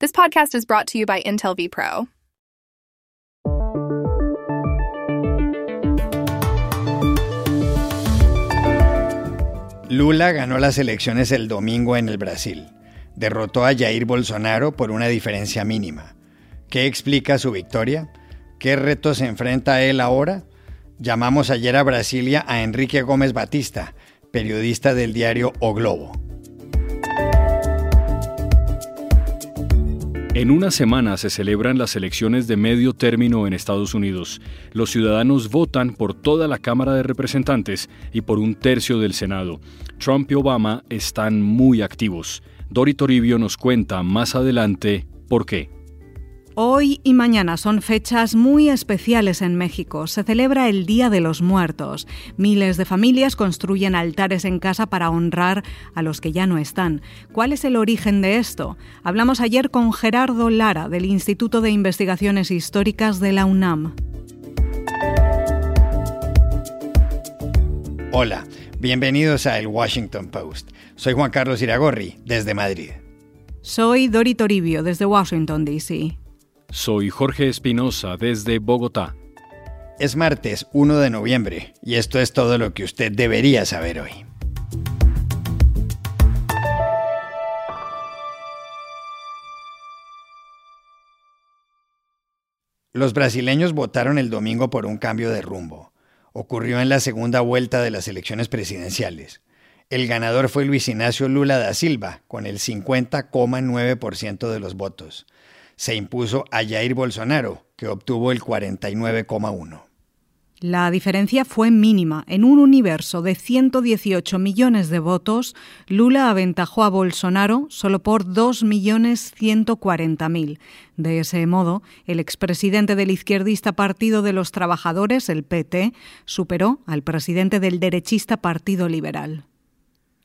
This podcast is brought to you by Intel vPro. Lula ganó las elecciones el domingo en el Brasil. Derrotó a Jair Bolsonaro por una diferencia mínima. ¿Qué explica su victoria? ¿Qué retos se enfrenta él ahora? Llamamos ayer a Brasilia a Enrique Gómez Batista, periodista del diario O Globo. En una semana se celebran las elecciones de medio término en Estados Unidos. Los ciudadanos votan por toda la Cámara de Representantes y por un tercio del Senado. Trump y Obama están muy activos. Dori Toribio nos cuenta más adelante por qué. Hoy y mañana son fechas muy especiales en México. Se celebra el Día de los Muertos. Miles de familias construyen altares en casa para honrar a los que ya no están. ¿Cuál es el origen de esto? Hablamos ayer con Gerardo Lara del Instituto de Investigaciones Históricas de la UNAM. Hola, bienvenidos a El Washington Post. Soy Juan Carlos Iragorri, desde Madrid. Soy Dori Toribio, desde Washington, D.C. Soy Jorge Espinosa desde Bogotá. Es martes 1 de noviembre y esto es todo lo que usted debería saber hoy. Los brasileños votaron el domingo por un cambio de rumbo. Ocurrió en la segunda vuelta de las elecciones presidenciales. El ganador fue Luis Ignacio Lula da Silva, con el 50,9% de los votos se impuso a Jair Bolsonaro, que obtuvo el 49,1. La diferencia fue mínima. En un universo de 118 millones de votos, Lula aventajó a Bolsonaro solo por 2.140.000. De ese modo, el expresidente del izquierdista Partido de los Trabajadores, el PT, superó al presidente del derechista Partido Liberal.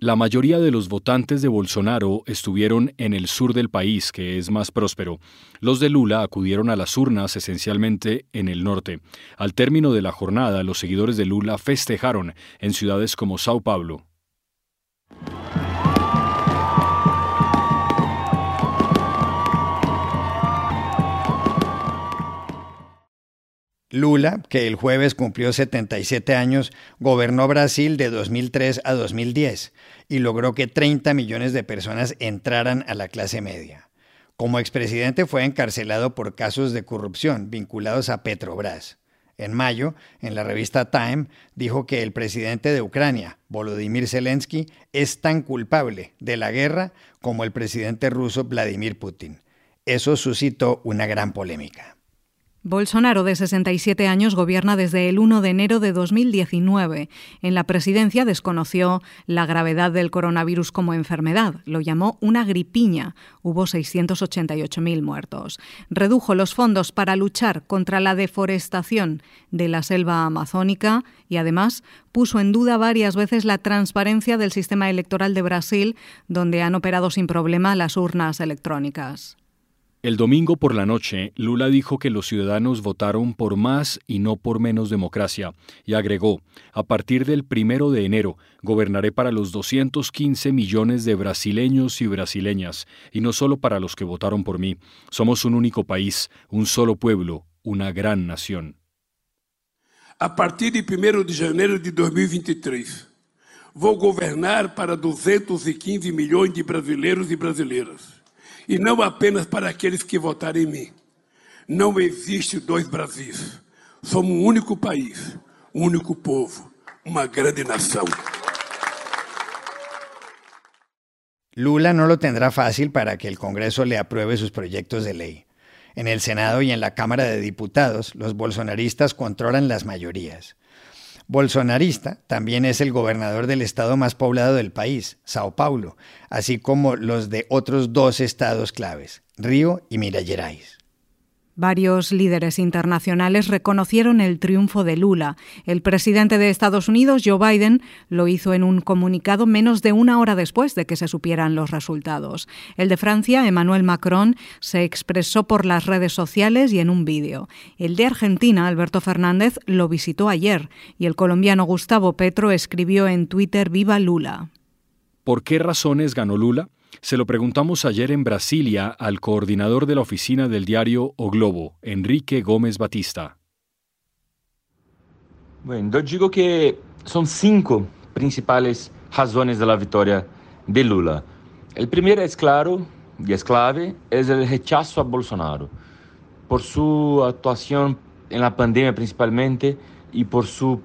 La mayoría de los votantes de Bolsonaro estuvieron en el sur del país, que es más próspero. Los de Lula acudieron a las urnas esencialmente en el norte. Al término de la jornada, los seguidores de Lula festejaron en ciudades como Sao Paulo. Lula, que el jueves cumplió 77 años, gobernó Brasil de 2003 a 2010 y logró que 30 millones de personas entraran a la clase media. Como expresidente fue encarcelado por casos de corrupción vinculados a Petrobras. En mayo, en la revista Time, dijo que el presidente de Ucrania, Volodymyr Zelensky, es tan culpable de la guerra como el presidente ruso Vladimir Putin. Eso suscitó una gran polémica. Bolsonaro, de 67 años, gobierna desde el 1 de enero de 2019. En la presidencia desconoció la gravedad del coronavirus como enfermedad. Lo llamó una gripiña. Hubo 688.000 muertos. Redujo los fondos para luchar contra la deforestación de la selva amazónica y además puso en duda varias veces la transparencia del sistema electoral de Brasil, donde han operado sin problema las urnas electrónicas. El domingo por la noche, Lula dijo que los ciudadanos votaron por más y no por menos democracia, y agregó, a partir del primero de enero, gobernaré para los 215 millones de brasileños y brasileñas, y no solo para los que votaron por mí. Somos un único país, un solo pueblo, una gran nación. A partir del primero de janeiro de 2023, voy a gobernar para 215 millones de brasileños y brasileiras e não apenas para aqueles que votaram em mim. Não existe dois Brasis. Somos um único país, um único povo, uma grande nação. Lula no lo tendrá fácil para que el Congreso le apruebe sus proyectos de ley. En el Senado y en la Cámara de Diputados, los bolsonaristas controlan las mayorías. Bolsonarista también es el gobernador del estado más poblado del país, Sao Paulo, así como los de otros dos estados claves, Río y Minas. Varios líderes internacionales reconocieron el triunfo de Lula. El presidente de Estados Unidos, Joe Biden, lo hizo en un comunicado menos de una hora después de que se supieran los resultados. El de Francia, Emmanuel Macron, se expresó por las redes sociales y en un vídeo. El de Argentina, Alberto Fernández, lo visitó ayer y el colombiano Gustavo Petro escribió en Twitter Viva Lula. ¿Por qué razones ganó Lula? Se lo preguntamos ayer en Brasilia al coordinador de la oficina del diario O Globo, Enrique Gómez Batista. Bueno, yo digo que son cinco principales razones de la victoria de Lula. El primero es claro y es clave, es el rechazo a Bolsonaro por su actuación en la pandemia principalmente y por su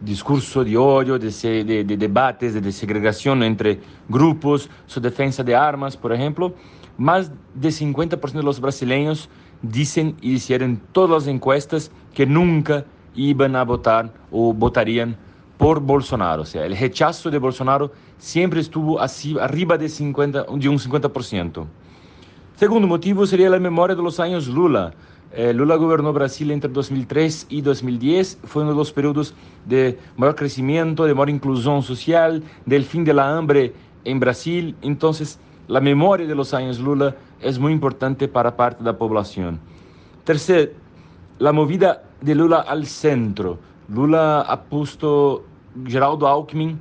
discurso de odio, de, de, de, debates, de segregación entre grupos, su defensa de armas, por ejemplo. Más de 50% de los brasileños dicen y hicieron todas las encuestas que nunca iban a votar o votarían por Bolsonaro. O sea, el rechazo de Bolsonaro siempre estuvo así, arriba de, 50, de un 50%. Segundo motivo sería la memoria de los años Lula. Eh, Lula gobernó Brasil entre 2003 y 2010. Fue uno de los periodos de mayor crecimiento, de mayor inclusión social, del fin de la hambre en Brasil. Entonces, la memoria de los años Lula es muy importante para parte de la población. Tercero, la movida de Lula al centro. Lula ha puesto Geraldo Alckmin,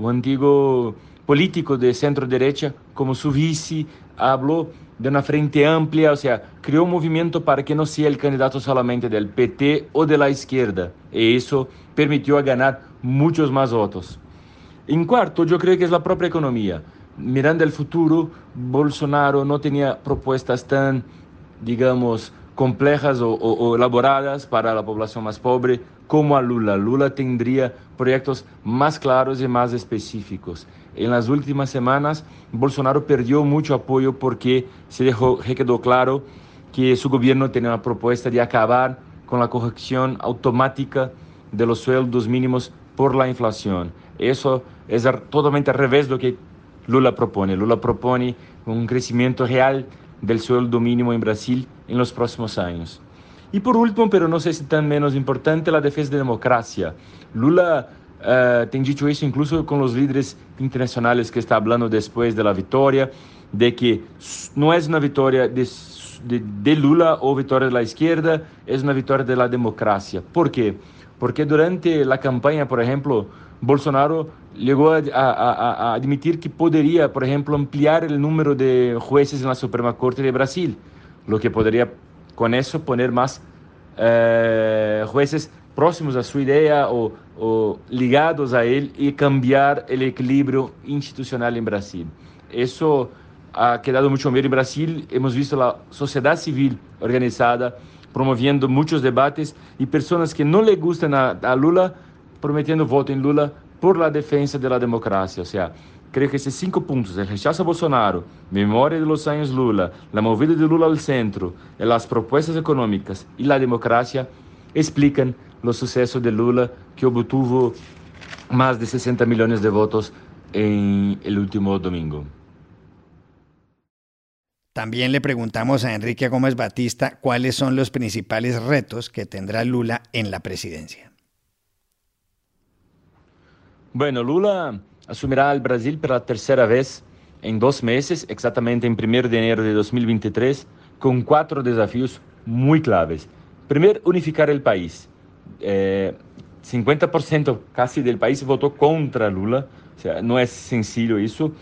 o antiguo político de centro-derecha, como su vice, habló de una frente amplia, o sea, creó un movimiento para que no sea el candidato solamente del PT o de la izquierda, y eso permitió ganar muchos más votos. En cuarto, yo creo que es la propia economía. Mirando el futuro, Bolsonaro no tenía propuestas tan, digamos, complejas o, elaboradas para la población más pobre como a Lula. Lula tendría proyectos más claros y más específicos. En las últimas semanas, Bolsonaro perdió mucho apoyo porque se dejó, quedó claro que su gobierno tenía una propuesta de acabar con la corrección automática de los sueldos mínimos por la inflación. Eso es totalmente al revés de lo que Lula propone. Lula propone un crecimiento real del sueldo mínimo en Brasil en los próximos años. Y por último, pero no sé si tan menos importante, la defensa de la democracia. Lula uh, tem dicho eso incluso con los líderes internacionales que está hablando después de la victoria, de que no es una victoria de, de, de Lula o victoria de la izquierda, es una victoria de la democracia. ¿Por qué? Porque durante la campaña, por ejemplo, Bolsonaro llegó a, a, a, admitir que podría, por ejemplo, ampliar el número de jueces en la Suprema Corte de Brasil, lo que podría con eso poner más eh, jueces próximos a su idea o, o, ligados a él y cambiar el equilibrio institucional en Brasil. Eso ha quedado mucho miedo en Brasil. Hemos visto la sociedad civil organizada promoviendo muchos debates y personas que no le gustan a, a Lula prometiendo voto en Lula por la defensa de la democracia. O sea, creo que esses cinco pontos, o rechazo a Bolsonaro, memória de los años Lula, la movida de Lula al centro, as propostas econômicas e a democracia, explicam o sucesso de Lula, que obtuvo mais de 60 milhões de votos em el último domingo. También le preguntamos a Enrique Gómez Batista cuáles son los principales retos que tendrá Lula en la presidencia. Bueno, Lula asumirá el Brasil por la tercera vez en dos meses, exactamente en 1 de enero de 2023, con cuatro desafíos muy claves. Primero, unificar el país. Eh, 50% casi del país votó contra Lula, o sea, no es sencillo eso.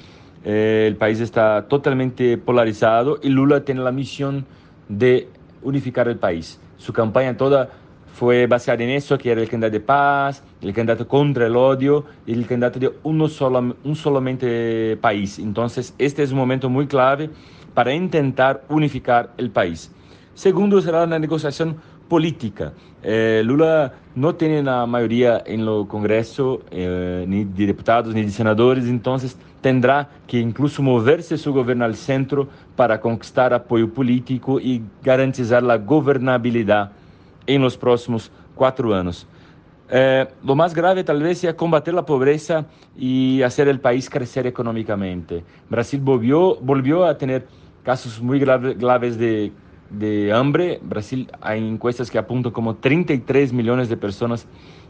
Eh, el país está totalmente polarizado y Lula tiene la misión de unificar el país. Su campaña toda fue basada en eso, que era el candidato de paz, el candidato contra el odio y el candidato de uno solo, un solamente país. Entonces, este es un momento muy clave para intentar unificar el país. Segundo será la negociación política. Eh, Lula no tiene la mayoría en el Congreso, eh, ni de diputados ni de senadores, entonces tendrá que incluso moverse su gobierno al centro para conquistar apoyo político y garantizar la gobernabilidad en los próximos cuatro años. Eh, más grave tal vez sea combatir la pobreza y hacer el país crecer económicamente. Brasil volvió, volvió a tener casos muy graves de, de, hambre. Brasil hay encuestas que apuntan como 33 millones de personas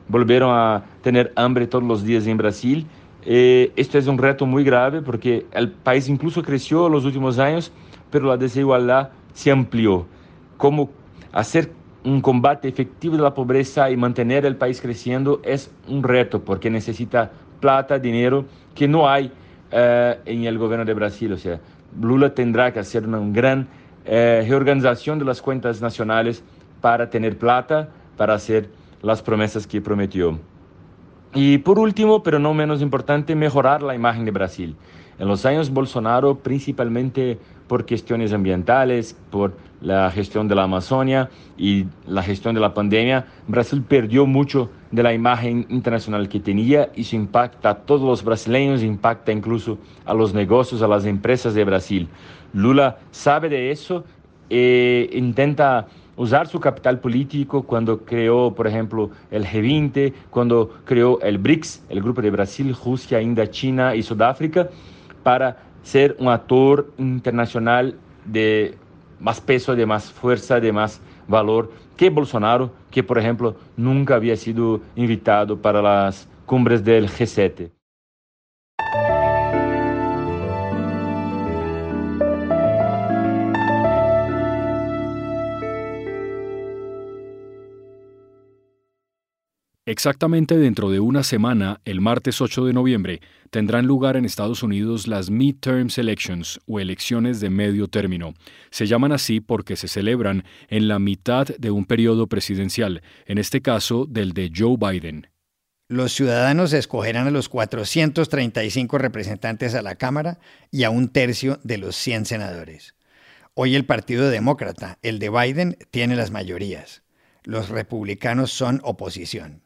volvieron a tener hambre todos los días en Brasil. Eh, esto es un reto muy grave porque el país incluso creció en los últimos años, pero la desigualdad se amplió. ¿Cómo hacer un combate efectivo de la pobreza y mantener el país creciendo es un reto porque necesita plata, dinero que no hay eh, en el gobierno de Brasil. O sea, Lula tendrá que hacer una gran eh, reorganización de las cuentas nacionales para tener plata, para hacer las promesas que prometió. Y por último, pero no menos importante, mejorar la imagen de Brasil. En los años Bolsonaro, principalmente por cuestiones ambientales, por la gestión de la Amazonia y la gestión de la pandemia, Brasil perdió mucho de la imagen internacional que tenía y eso impacta a todos los brasileños, impacta incluso a los negocios, a las empresas de Brasil. Lula sabe de eso e intenta usar su capital político cuando creó, por ejemplo, el G20, cuando creó el BRICS, el grupo de Brasil, Rusia, India, China y Sudáfrica, para ser un actor internacional de más peso, de más fuerza, de más valor que Bolsonaro, que por ejemplo nunca había sido invitado para las cumbres del G7. Exactamente dentro de una semana, el martes 8 de noviembre, tendrán lugar en Estados Unidos las Midterm Elections o elecciones de medio término. Se llaman así porque se celebran en la mitad de un periodo presidencial, en este caso del de Joe Biden. Los ciudadanos escogerán a los 435 representantes a la Cámara y a un tercio de los 100 senadores. Hoy el Partido Demócrata, el de Biden, tiene las mayorías. Los republicanos son oposición.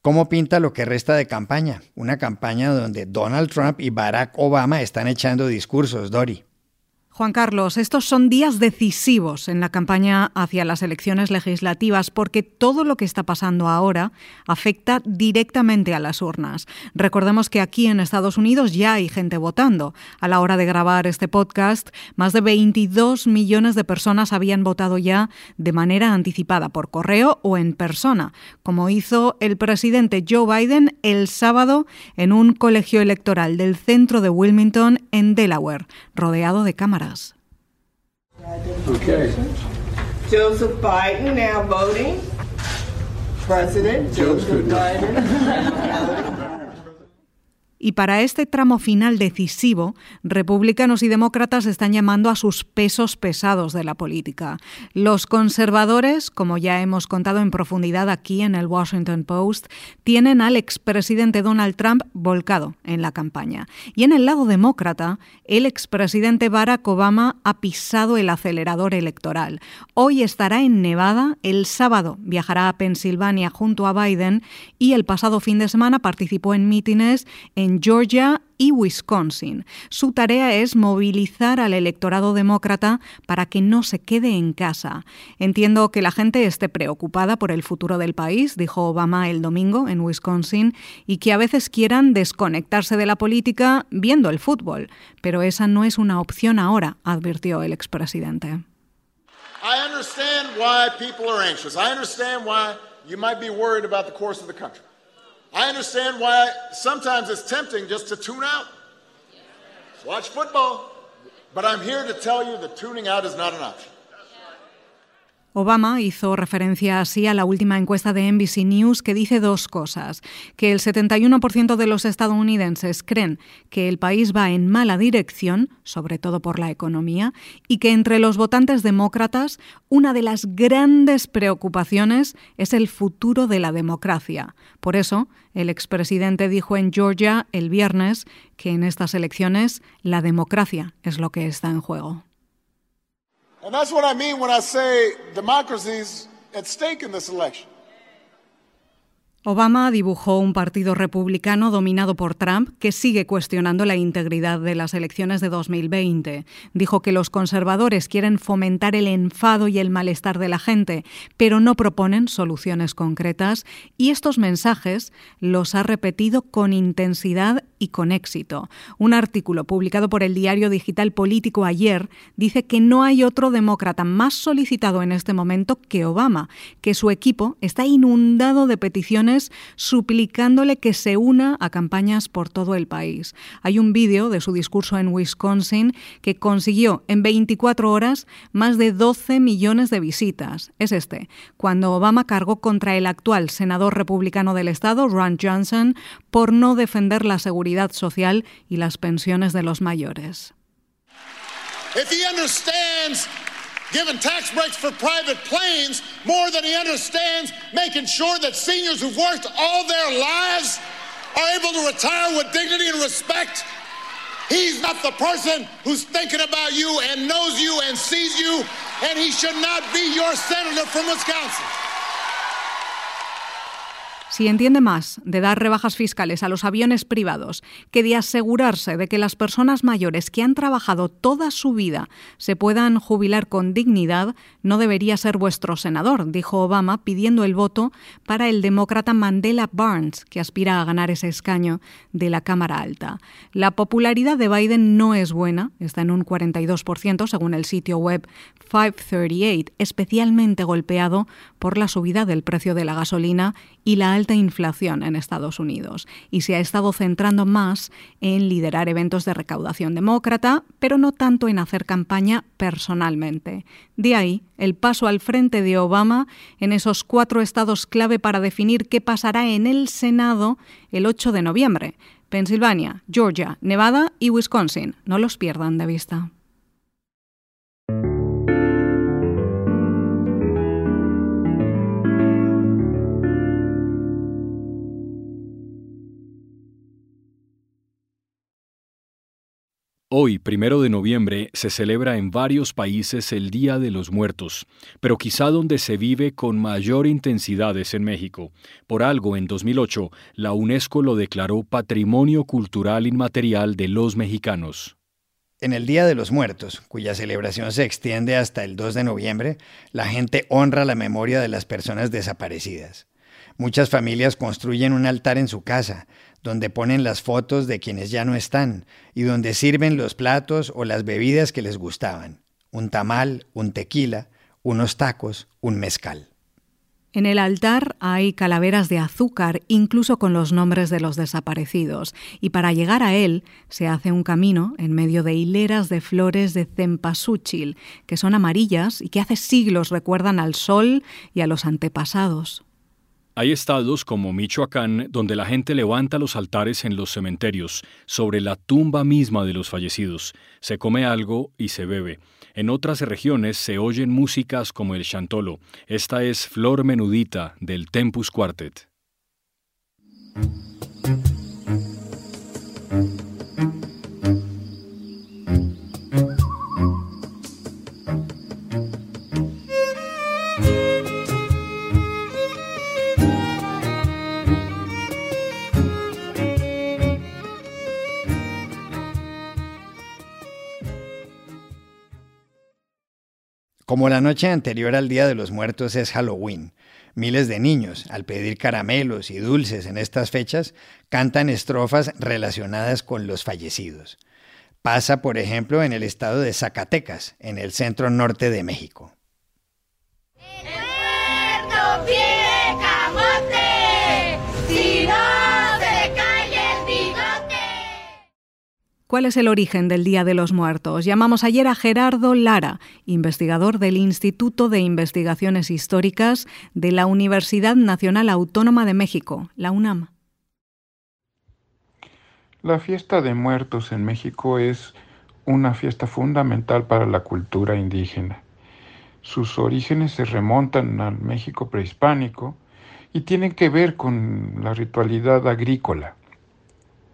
¿Cómo pinta lo que resta de campaña? Una campaña donde Donald Trump y Barack Obama están echando discursos, Dori. Juan Carlos, estos son días decisivos en la campaña hacia las elecciones legislativas porque todo lo que está pasando ahora afecta directamente a las urnas. Recordemos que aquí en Estados Unidos ya hay gente votando. A la hora de grabar este podcast, más de 22 millones de personas habían votado ya de manera anticipada por correo o en persona, como hizo el presidente Joe Biden el sábado en un colegio electoral del centro de Wilmington en Delaware, rodeado de cámaras. Okay. Joseph Biden now voting. President Joseph Biden. Y para este tramo final decisivo, republicanos y demócratas están llamando a sus pesos pesados de la política. Los conservadores, como ya hemos contado en profundidad aquí en el Washington Post, tienen al expresidente Donald Trump volcado en la campaña. Y en el lado demócrata, el expresidente Barack Obama ha pisado el acelerador electoral. Hoy estará en Nevada, el sábado viajará a Pensilvania junto a Biden y el pasado fin de semana participó en mítines en Georgia y Wisconsin. Su tarea es movilizar al electorado demócrata para que no se quede en casa. Entiendo que la gente esté preocupada por el futuro del país, dijo Obama el domingo en Wisconsin, y que a veces quieran desconectarse de la política viendo el fútbol, pero esa no es una opción ahora, advirtió el expresidente. I understand why people are anxious. I understand why you might be worried about the course of the. I understand why sometimes it's tempting just to tune out. Watch football. But I'm here to tell you that tuning out is not an option. Obama hizo referencia así a la última encuesta de NBC News que dice dos cosas, que el 71% de los estadounidenses creen que el país va en mala dirección, sobre todo por la economía, y que entre los votantes demócratas una de las grandes preocupaciones es el futuro de la democracia. Por eso, el expresidente dijo en Georgia el viernes que en estas elecciones la democracia es lo que está en juego. And that's what I mean when I say democracy's at stake in this election. Obama dibujó un partido republicano dominado por Trump que sigue cuestionando la integridad de las elecciones de 2020. Dijo que los conservadores quieren fomentar el enfado y el malestar de la gente, pero no proponen soluciones concretas y estos mensajes los ha repetido con intensidad y con éxito. Un artículo publicado por el diario digital político ayer dice que no hay otro demócrata más solicitado en este momento que Obama, que su equipo está inundado de peticiones suplicándole que se una a campañas por todo el país. Hay un vídeo de su discurso en Wisconsin que consiguió en 24 horas más de 12 millones de visitas. Es este, cuando Obama cargó contra el actual senador republicano del estado, Ron Johnson, por no defender la seguridad social y las pensiones de los mayores. if he understands giving tax breaks for private planes more than he understands making sure that seniors who've worked all their lives are able to retire with dignity and respect. He's not the person who's thinking about you and knows you and sees you, and he should not be your senator from Wisconsin. Si entiende más de dar rebajas fiscales a los aviones privados que de asegurarse de que las personas mayores que han trabajado toda su vida se puedan jubilar con dignidad, no debería ser vuestro senador, dijo Obama, pidiendo el voto para el demócrata Mandela Barnes, que aspira a ganar ese escaño de la Cámara Alta. La popularidad de Biden no es buena, está en un 42% según el sitio web 538, especialmente golpeado por la subida del precio de la gasolina y la alta inflación en Estados Unidos y se ha estado centrando más en liderar eventos de recaudación demócrata, pero no tanto en hacer campaña personalmente. De ahí el paso al frente de Obama en esos cuatro estados clave para definir qué pasará en el Senado el 8 de noviembre. Pensilvania, Georgia, Nevada y Wisconsin. No los pierdan de vista. Hoy, primero de noviembre, se celebra en varios países el Día de los Muertos, pero quizá donde se vive con mayor intensidad es en México. Por algo, en 2008, la UNESCO lo declaró Patrimonio Cultural Inmaterial de los Mexicanos. En el Día de los Muertos, cuya celebración se extiende hasta el 2 de noviembre, la gente honra la memoria de las personas desaparecidas. Muchas familias construyen un altar en su casa, donde ponen las fotos de quienes ya no están y donde sirven los platos o las bebidas que les gustaban, un tamal, un tequila, unos tacos, un mezcal. En el altar hay calaveras de azúcar, incluso con los nombres de los desaparecidos, y para llegar a él se hace un camino en medio de hileras de flores de cempasúchil, que son amarillas y que hace siglos recuerdan al sol y a los antepasados. Hay estados como Michoacán donde la gente levanta los altares en los cementerios, sobre la tumba misma de los fallecidos, se come algo y se bebe. En otras regiones se oyen músicas como el chantolo. Esta es Flor Menudita del Tempus Quartet. Como la noche anterior al Día de los Muertos es Halloween, miles de niños, al pedir caramelos y dulces en estas fechas, cantan estrofas relacionadas con los fallecidos. Pasa, por ejemplo, en el estado de Zacatecas, en el centro norte de México. ¿Cuál es el origen del Día de los Muertos? Llamamos ayer a Gerardo Lara, investigador del Instituto de Investigaciones Históricas de la Universidad Nacional Autónoma de México, la UNAM. La fiesta de muertos en México es una fiesta fundamental para la cultura indígena. Sus orígenes se remontan al México prehispánico y tienen que ver con la ritualidad agrícola.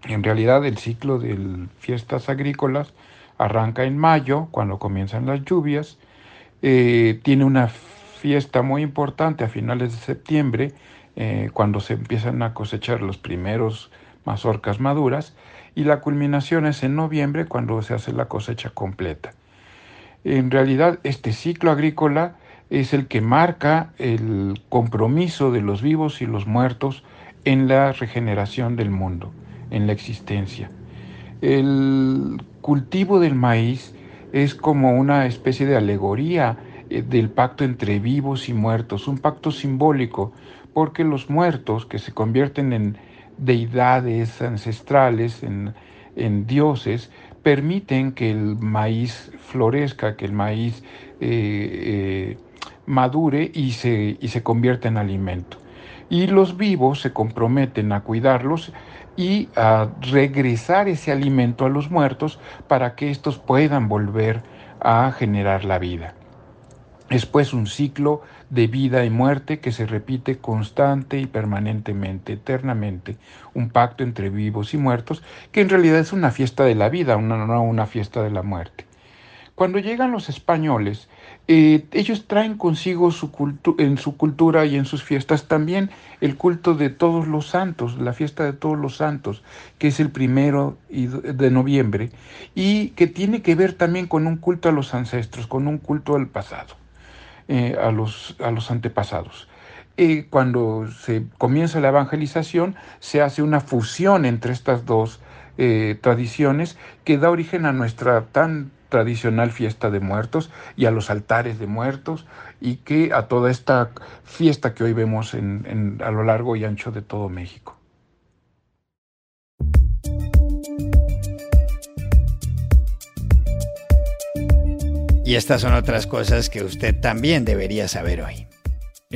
En realidad el ciclo de fiestas agrícolas arranca en mayo, cuando comienzan las lluvias, eh, tiene una fiesta muy importante a finales de septiembre, eh, cuando se empiezan a cosechar los primeros mazorcas maduras, y la culminación es en noviembre, cuando se hace la cosecha completa. En realidad, este ciclo agrícola es el que marca el compromiso de los vivos y los muertos en la regeneración del mundo en la existencia. El cultivo del maíz es como una especie de alegoría eh, del pacto entre vivos y muertos, un pacto simbólico, porque los muertos que se convierten en deidades ancestrales, en, dioses, permiten que el maíz florezca, que el maíz eh, eh, madure y se, y se convierta en alimento. Y los vivos se comprometen a cuidarlos y a regresar ese alimento a los muertos para que estos puedan volver a generar la vida. Es pues un ciclo de vida y muerte que se repite constante y permanentemente, eternamente, un pacto entre vivos y muertos, que en realidad es una fiesta de la vida, no una fiesta de la muerte. Cuando llegan los españoles, eh, ellos traen consigo su en su cultura y en sus fiestas también el culto de todos los santos, la fiesta de todos los santos, que es el primero de noviembre, y que tiene que ver también con un culto a los ancestros, con un culto al pasado, eh, a, los, a los antepasados. Eh, cuando se comienza la evangelización, se hace una fusión entre estas dos tradiciones que da origen a nuestra tan tradicional fiesta de muertos y a los altares de muertos y que a toda esta fiesta que hoy vemos en, a lo largo y ancho de todo México. Y estas son otras cosas que usted también debería saber hoy.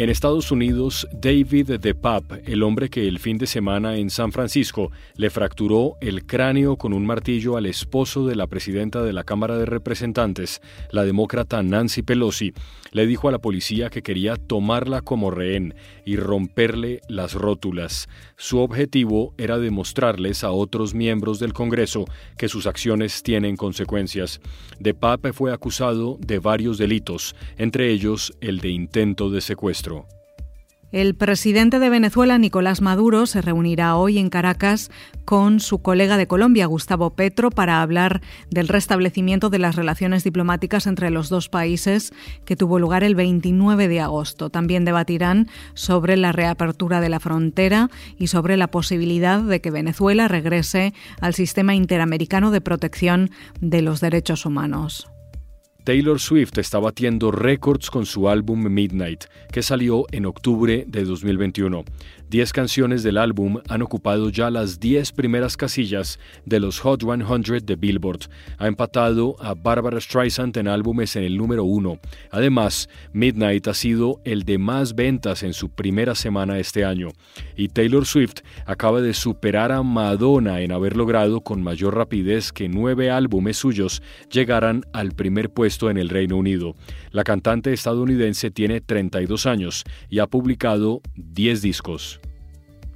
En Estados Unidos, David DePapp, el hombre que el fin de semana en San Francisco le fracturó el cráneo con un martillo al esposo de la presidenta de la Cámara de Representantes, la demócrata Nancy Pelosi, le dijo a la policía que quería tomarla como rehén y romperle las rótulas. Su objetivo era demostrarles a otros miembros del Congreso que sus acciones tienen consecuencias. DePapp fue acusado de varios delitos, entre ellos el de intento de secuestro. El presidente de Venezuela, Nicolás Maduro, se reunirá hoy en Caracas con su colega de Colombia, Gustavo Petro, para hablar del restablecimiento de las relaciones diplomáticas entre los dos países que tuvo lugar el 29 de agosto. También debatirán sobre la reapertura de la frontera y sobre la posibilidad de que Venezuela regrese al sistema interamericano de protección de los derechos humanos. Taylor Swift está batiendo récords con su álbum Midnight, que salió en octubre de 2021. Diez canciones del álbum han ocupado ya las diez primeras casillas de los Hot 100 de Billboard. Ha empatado a Barbara Streisand en álbumes en el número uno. Además, Midnight ha sido el de más ventas en su primera semana este año. Y Taylor Swift acaba de superar a Madonna en haber logrado con mayor rapidez que nueve álbumes suyos llegaran al primer puesto en el Reino Unido. La cantante estadounidense tiene 32 años y ha publicado 10 discos.